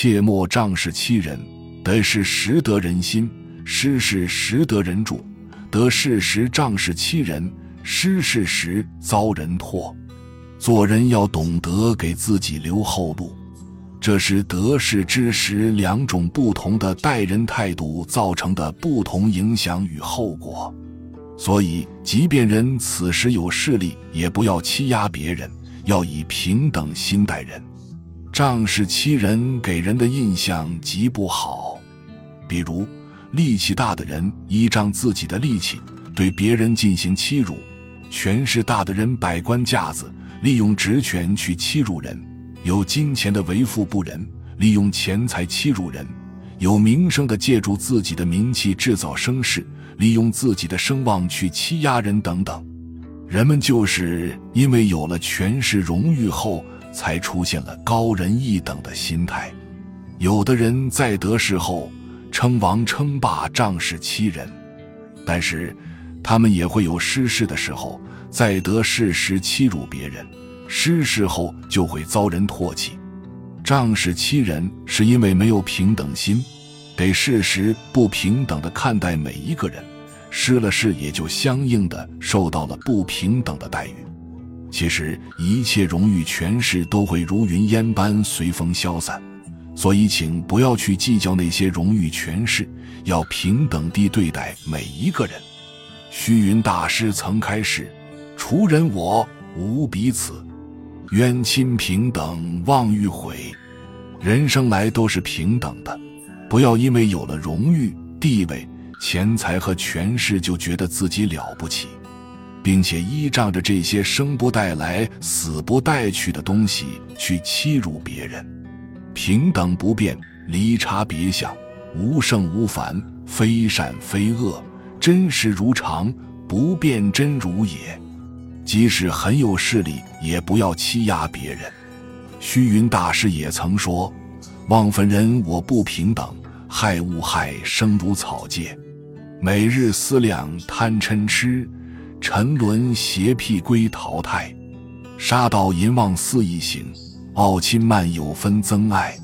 切莫仗势欺人。得势时得人心，失势时得人助。得势时仗势欺人，失势时遭人唾。做人要懂得给自己留后路。这是得势之时两种不同的待人态度造成的不同影响与后果。所以，即便人此时有势力，也不要欺压别人，要以平等心待人。仗势欺人给人的印象极不好。比如，力气大的人依仗自己的力气对别人进行欺辱；权势大的人摆官架子，利用职权去欺辱人；有金钱的为富不仁，利用钱财欺辱人；有名声的借助自己的名气制造声势。利用自己的声望去欺压人等等，人们就是因为有了权势荣誉后，才出现了高人一等的心态。有的人在得势后称王称霸、仗势欺人，但是他们也会有失势的时候，在得势时欺辱别人，失势后就会遭人唾弃。仗势欺人是因为没有平等心，得势时不平等的看待每一个人。失了势，也就相应的受到了不平等的待遇。其实，一切荣誉权势都会如云烟般随风消散，所以请不要去计较那些荣誉权势，要平等地对待每一个人。虚云大师曾开示：“除人我，无彼此；冤亲平等，妄欲毁。人生来都是平等的，不要因为有了荣誉地位。”钱财和权势就觉得自己了不起，并且依仗着这些生不带来、死不带去的东西去欺辱别人。平等不变，离差别相，无胜无凡，非善非恶，真实如常，不变真如也。即使很有势力，也不要欺压别人。虚云大师也曾说：“妄分人我不平等，害物害生如草芥。”每日思量贪嗔痴，沉沦邪僻归淘汰。杀盗淫妄肆意行，傲亲慢友分增爱。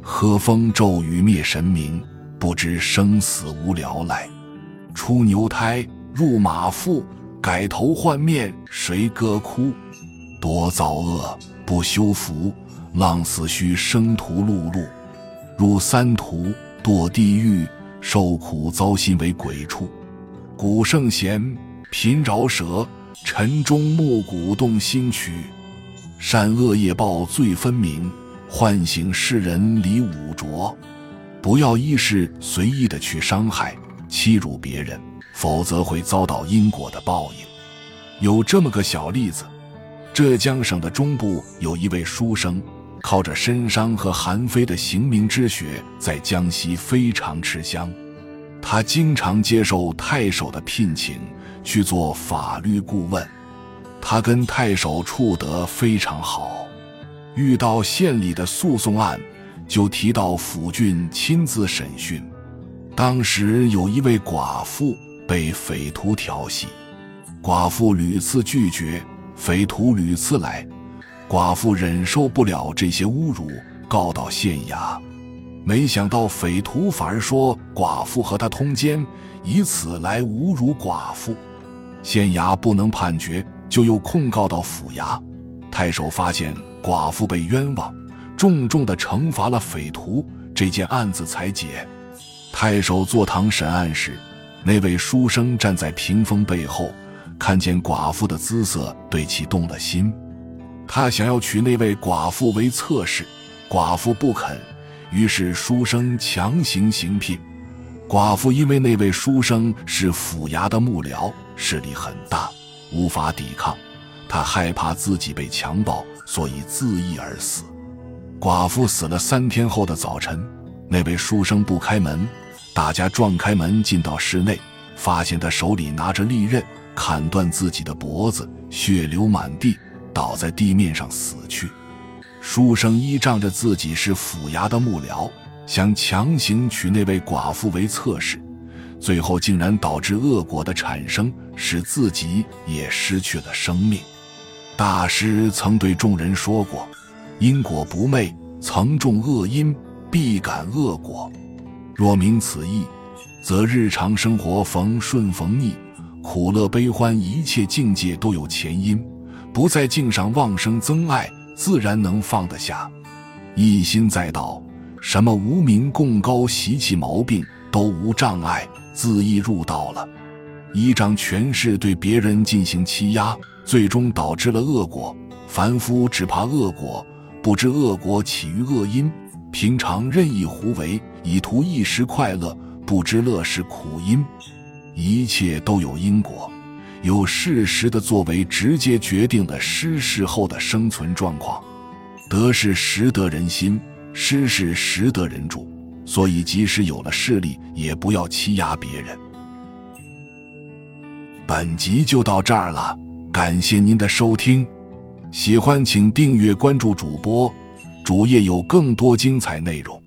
喝风骤雨灭神明，不知生死无聊赖。出牛胎入马腹，改头换面谁歌哭？多造恶不修福，浪死须生途碌碌。入三途堕地狱。受苦遭心为鬼畜，古圣贤贫饶舌，晨钟暮鼓动心曲，善恶业报最分明，唤醒世人离五浊。不要一时随意的去伤害、欺辱别人，否则会遭到因果的报应。有这么个小例子：浙江省的中部有一位书生。靠着申商和韩非的行名之学，在江西非常吃香。他经常接受太守的聘请去做法律顾问。他跟太守处得非常好，遇到县里的诉讼案，就提到府郡亲自审讯。当时有一位寡妇被匪徒调戏，寡妇屡次拒绝，匪徒屡次来。寡妇忍受不了这些侮辱，告到县衙。没想到匪徒反而说寡妇和他通奸，以此来侮辱寡妇。县衙不能判决，就又控告到府衙。太守发现寡妇被冤枉，重重的惩罚了匪徒，这件案子才解。太守坐堂审案时，那位书生站在屏风背后，看见寡妇的姿色，对其动了心。他想要娶那位寡妇为侧室，寡妇不肯，于是书生强行行聘。寡妇因为那位书生是府衙的幕僚，势力很大，无法抵抗。他害怕自己被强暴，所以自缢而死。寡妇死了三天后的早晨，那位书生不开门，大家撞开门进到室内，发现他手里拿着利刃，砍断自己的脖子，血流满地。倒在地面上死去。书生依仗着自己是府衙的幕僚，想强行娶那位寡妇为侧室，最后竟然导致恶果的产生，使自己也失去了生命。大师曾对众人说过：“因果不昧，曾种恶因，必感恶果。若明此意，则日常生活逢顺逢逆、苦乐悲欢，一切境界都有前因，不在境上妄生增爱，自然能放得下。一心在道，什么无名共高习气毛病都无障碍，自意入道了。依仗权势对别人进行欺压，最终导致了恶果。凡夫只怕恶果，不知恶果起于恶因。平常任意胡为，以图一时快乐，不知乐是苦因。一切都有因果，有事实的作为，直接决定了失事后的生存状况。得是识得人心，失是识得人主。所以，即使有了势力，也不要欺压别人。本集就到这儿了，感谢您的收听，喜欢请订阅关注主播，主页有更多精彩内容。